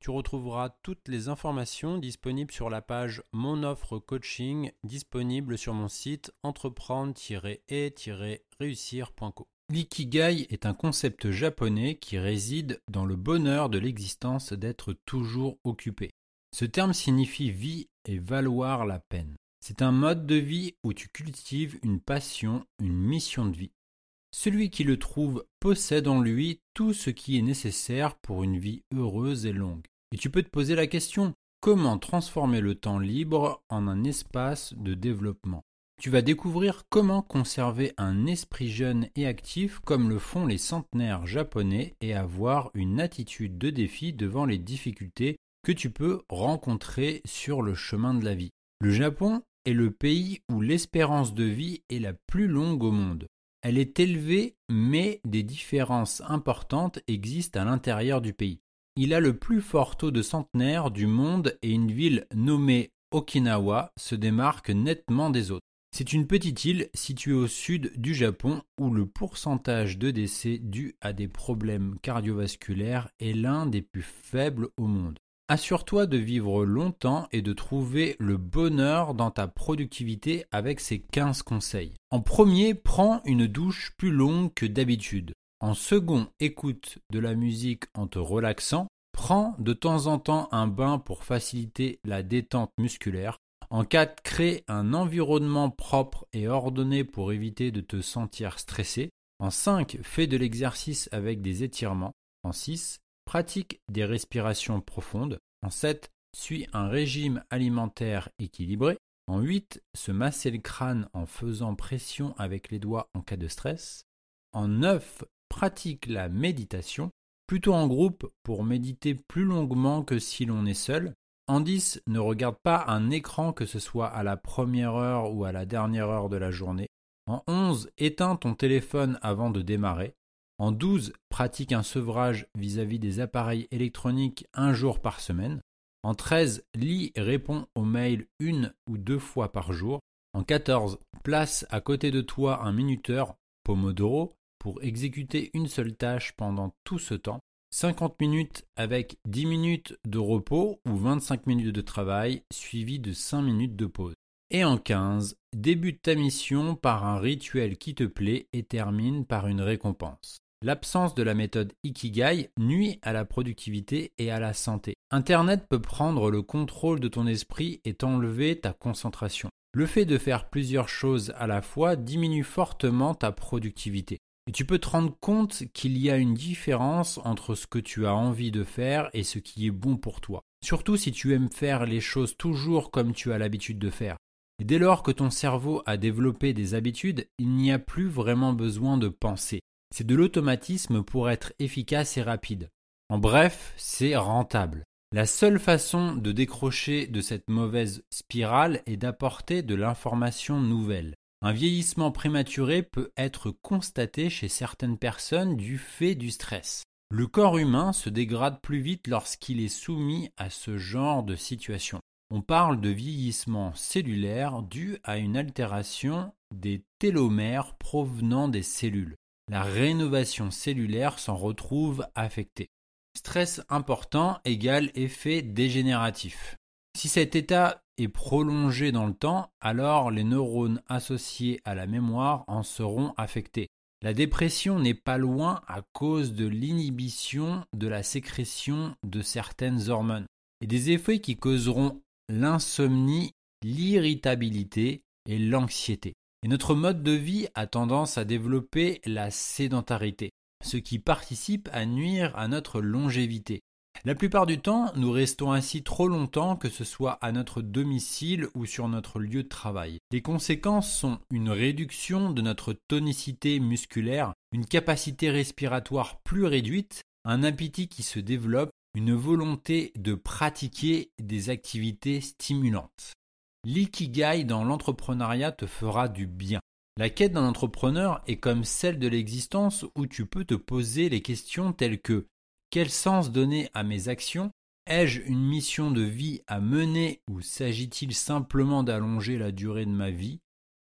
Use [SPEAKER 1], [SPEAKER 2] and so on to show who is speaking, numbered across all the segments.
[SPEAKER 1] Tu retrouveras toutes les informations disponibles sur la page Mon offre coaching disponible sur mon site entreprendre-et-réussir.co. L'ikigai est un concept japonais qui réside dans le bonheur de l'existence d'être toujours occupé. Ce terme signifie vie et valoir la peine. C'est un mode de vie où tu cultives une passion, une mission de vie. Celui qui le trouve possède en lui tout ce qui est nécessaire pour une vie heureuse et longue. Et tu peux te poser la question, comment transformer le temps libre en un espace de développement? Tu vas découvrir comment conserver un esprit jeune et actif comme le font les centenaires japonais et avoir une attitude de défi devant les difficultés que tu peux rencontrer sur le chemin de la vie. Le Japon est le pays où l'espérance de vie est la plus longue au monde. Elle est élevée, mais des différences importantes existent à l'intérieur du pays. Il a le plus fort taux de centenaires du monde et une ville nommée Okinawa se démarque nettement des autres. C'est une petite île située au sud du Japon où le pourcentage de décès dus à des problèmes cardiovasculaires est l'un des plus faibles au monde. Assure-toi de vivre longtemps et de trouver le bonheur dans ta productivité avec ces 15 conseils. En premier, prends une douche plus longue que d'habitude. En second, écoute de la musique en te relaxant. Prends de temps en temps un bain pour faciliter la détente musculaire. En 4, crée un environnement propre et ordonné pour éviter de te sentir stressé. En 5, fais de l'exercice avec des étirements. En 6, pratique des respirations profondes. En 7, suis un régime alimentaire équilibré. En 8, se masser le crâne en faisant pression avec les doigts en cas de stress. En 9, pratique la méditation, plutôt en groupe pour méditer plus longuement que si l'on est seul. En 10, ne regarde pas un écran que ce soit à la première heure ou à la dernière heure de la journée. En 11, éteins ton téléphone avant de démarrer. En 12, pratique un sevrage vis-à-vis des appareils électroniques un jour par semaine. En 13, lis et réponds aux mails une ou deux fois par jour. En 14, place à côté de toi un minuteur, Pomodoro, pour exécuter une seule tâche pendant tout ce temps. 50 minutes avec 10 minutes de repos ou 25 minutes de travail suivi de 5 minutes de pause. Et en 15, débute ta mission par un rituel qui te plaît et termine par une récompense. L'absence de la méthode Ikigai nuit à la productivité et à la santé. Internet peut prendre le contrôle de ton esprit et t'enlever ta concentration. Le fait de faire plusieurs choses à la fois diminue fortement ta productivité. Et tu peux te rendre compte qu'il y a une différence entre ce que tu as envie de faire et ce qui est bon pour toi. Surtout si tu aimes faire les choses toujours comme tu as l'habitude de faire. Et dès lors que ton cerveau a développé des habitudes, il n'y a plus vraiment besoin de penser. C'est de l'automatisme pour être efficace et rapide. En bref, c'est rentable. La seule façon de décrocher de cette mauvaise spirale est d'apporter de l'information nouvelle. Un vieillissement prématuré peut être constaté chez certaines personnes du fait du stress. Le corps humain se dégrade plus vite lorsqu'il est soumis à ce genre de situation. On parle de vieillissement cellulaire dû à une altération des télomères provenant des cellules. La rénovation cellulaire s'en retrouve affectée. Stress important égale effet dégénératif. Si cet état est prolongé dans le temps, alors les neurones associés à la mémoire en seront affectés. La dépression n'est pas loin à cause de l'inhibition de la sécrétion de certaines hormones et des effets qui causeront l'insomnie, l'irritabilité et l'anxiété. Et notre mode de vie a tendance à développer la sédentarité, ce qui participe à nuire à notre longévité. La plupart du temps, nous restons ainsi trop longtemps, que ce soit à notre domicile ou sur notre lieu de travail. Les conséquences sont une réduction de notre tonicité musculaire, une capacité respiratoire plus réduite, un appétit qui se développe, une volonté de pratiquer des activités stimulantes. L'ikigai dans l'entrepreneuriat te fera du bien. La quête d'un entrepreneur est comme celle de l'existence où tu peux te poser les questions telles que quel sens donner à mes actions? Ai-je une mission de vie à mener ou s'agit-il simplement d'allonger la durée de ma vie?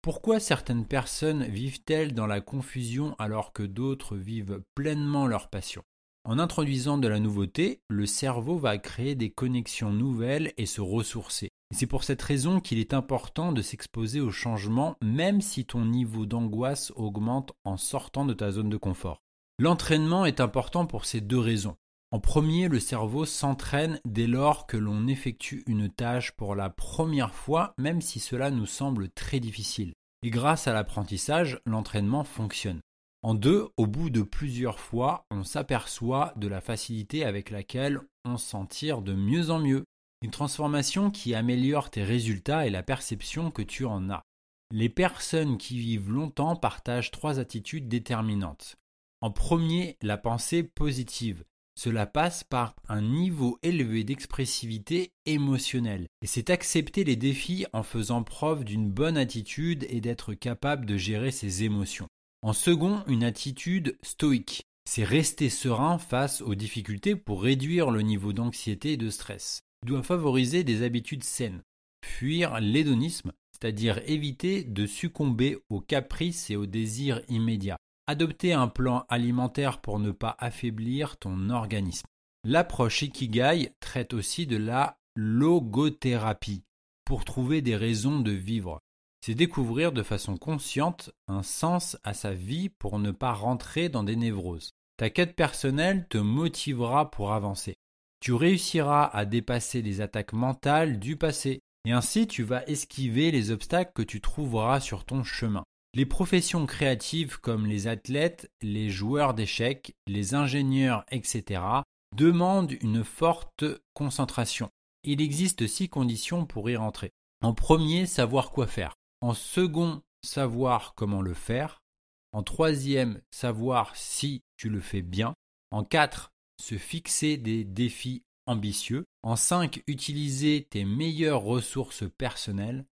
[SPEAKER 1] Pourquoi certaines personnes vivent-elles dans la confusion alors que d'autres vivent pleinement leur passion? En introduisant de la nouveauté, le cerveau va créer des connexions nouvelles et se ressourcer. C'est pour cette raison qu'il est important de s'exposer au changement même si ton niveau d'angoisse augmente en sortant de ta zone de confort. L'entraînement est important pour ces deux raisons. En premier, le cerveau s'entraîne dès lors que l'on effectue une tâche pour la première fois, même si cela nous semble très difficile. Et grâce à l'apprentissage, l'entraînement fonctionne. En deux, au bout de plusieurs fois, on s'aperçoit de la facilité avec laquelle on s'en tire de mieux en mieux. Une transformation qui améliore tes résultats et la perception que tu en as. Les personnes qui vivent longtemps partagent trois attitudes déterminantes. En premier, la pensée positive. Cela passe par un niveau élevé d'expressivité émotionnelle. Et c'est accepter les défis en faisant preuve d'une bonne attitude et d'être capable de gérer ses émotions. En second, une attitude stoïque. C'est rester serein face aux difficultés pour réduire le niveau d'anxiété et de stress doit favoriser des habitudes saines, fuir l'hédonisme, c'est-à-dire éviter de succomber aux caprices et aux désirs immédiats, adopter un plan alimentaire pour ne pas affaiblir ton organisme. L'approche Ikigai traite aussi de la logothérapie pour trouver des raisons de vivre. C'est découvrir de façon consciente un sens à sa vie pour ne pas rentrer dans des névroses. Ta quête personnelle te motivera pour avancer tu réussiras à dépasser les attaques mentales du passé, et ainsi tu vas esquiver les obstacles que tu trouveras sur ton chemin. Les professions créatives comme les athlètes, les joueurs d'échecs, les ingénieurs, etc., demandent une forte concentration. Il existe six conditions pour y rentrer. En premier, savoir quoi faire. En second, savoir comment le faire. En troisième, savoir si tu le fais bien. En quatre, se fixer des défis ambitieux. En 5, utiliser tes meilleures ressources personnelles.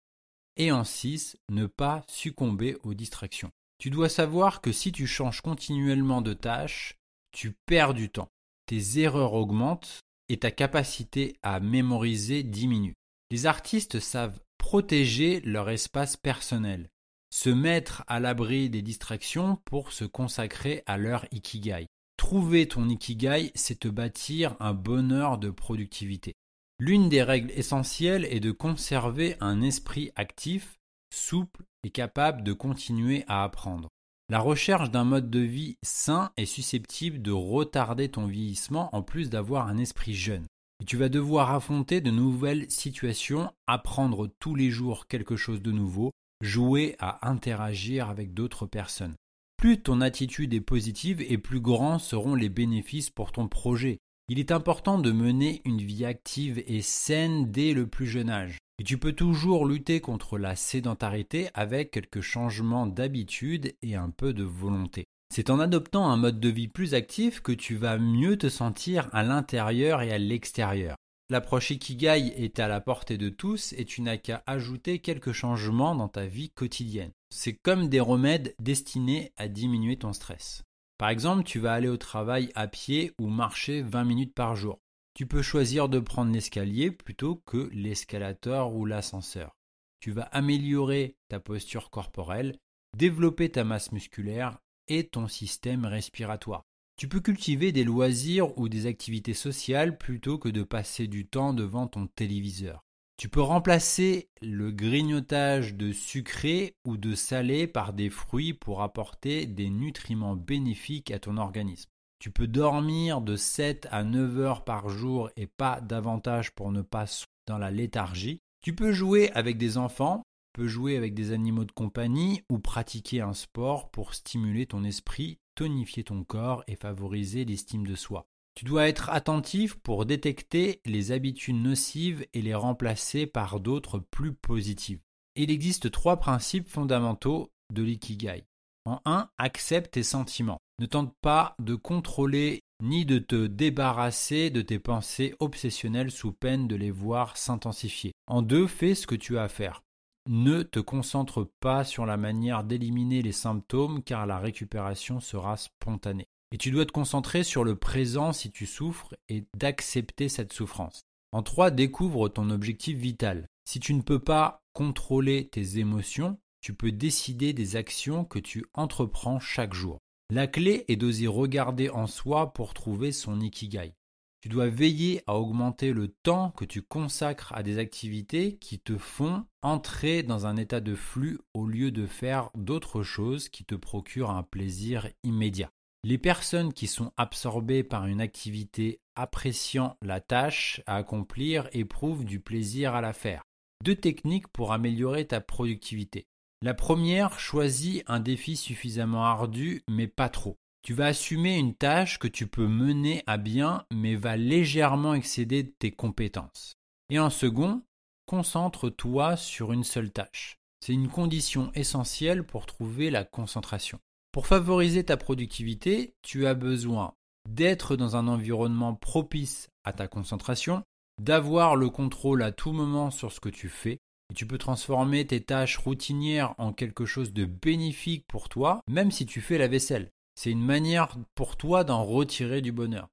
[SPEAKER 1] Et en 6, ne pas succomber aux distractions. Tu dois savoir que si tu changes continuellement de tâche, tu perds du temps. Tes erreurs augmentent et ta capacité à mémoriser diminue. Les artistes savent protéger leur espace personnel, se mettre à l'abri des distractions pour se consacrer à leur ikigai. Trouver ton ikigai, c'est te bâtir un bonheur de productivité. L'une des règles essentielles est de conserver un esprit actif, souple et capable de continuer à apprendre. La recherche d'un mode de vie sain est susceptible de retarder ton vieillissement en plus d'avoir un esprit jeune. Tu vas devoir affronter de nouvelles situations, apprendre tous les jours quelque chose de nouveau, jouer à interagir avec d'autres personnes. Plus ton attitude est positive et plus grands seront les bénéfices pour ton projet. Il est important de mener une vie active et saine dès le plus jeune âge. Et tu peux toujours lutter contre la sédentarité avec quelques changements d'habitude et un peu de volonté. C'est en adoptant un mode de vie plus actif que tu vas mieux te sentir à l'intérieur et à l'extérieur. L'approche Ikigai est à la portée de tous et tu n'as qu'à ajouter quelques changements dans ta vie quotidienne. C'est comme des remèdes destinés à diminuer ton stress. Par exemple, tu vas aller au travail à pied ou marcher 20 minutes par jour. Tu peux choisir de prendre l'escalier plutôt que l'escalator ou l'ascenseur. Tu vas améliorer ta posture corporelle, développer ta masse musculaire et ton système respiratoire. Tu peux cultiver des loisirs ou des activités sociales plutôt que de passer du temps devant ton téléviseur. Tu peux remplacer le grignotage de sucré ou de salé par des fruits pour apporter des nutriments bénéfiques à ton organisme. Tu peux dormir de 7 à 9 heures par jour et pas davantage pour ne pas dans la léthargie. Tu peux jouer avec des enfants peux jouer avec des animaux de compagnie ou pratiquer un sport pour stimuler ton esprit, tonifier ton corps et favoriser l'estime de soi. Tu dois être attentif pour détecter les habitudes nocives et les remplacer par d'autres plus positives. Il existe trois principes fondamentaux de l'ikigai. En 1, accepte tes sentiments. Ne tente pas de contrôler ni de te débarrasser de tes pensées obsessionnelles sous peine de les voir s'intensifier. En 2, fais ce que tu as à faire. Ne te concentre pas sur la manière d'éliminer les symptômes car la récupération sera spontanée. Et tu dois te concentrer sur le présent si tu souffres et d'accepter cette souffrance. En 3, découvre ton objectif vital. Si tu ne peux pas contrôler tes émotions, tu peux décider des actions que tu entreprends chaque jour. La clé est d'oser regarder en soi pour trouver son ikigai. Tu dois veiller à augmenter le temps que tu consacres à des activités qui te font entrer dans un état de flux au lieu de faire d'autres choses qui te procurent un plaisir immédiat. Les personnes qui sont absorbées par une activité appréciant la tâche à accomplir éprouvent du plaisir à la faire. Deux techniques pour améliorer ta productivité. La première, choisis un défi suffisamment ardu mais pas trop. Tu vas assumer une tâche que tu peux mener à bien mais va légèrement excéder tes compétences. Et en second, concentre-toi sur une seule tâche. C'est une condition essentielle pour trouver la concentration. Pour favoriser ta productivité, tu as besoin d'être dans un environnement propice à ta concentration, d'avoir le contrôle à tout moment sur ce que tu fais, et tu peux transformer tes tâches routinières en quelque chose de bénéfique pour toi, même si tu fais la vaisselle. C'est une manière pour toi d'en retirer du bonheur.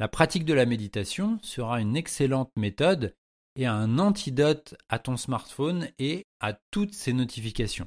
[SPEAKER 1] La pratique de la méditation sera une excellente méthode et un antidote à ton smartphone et à toutes ces notifications.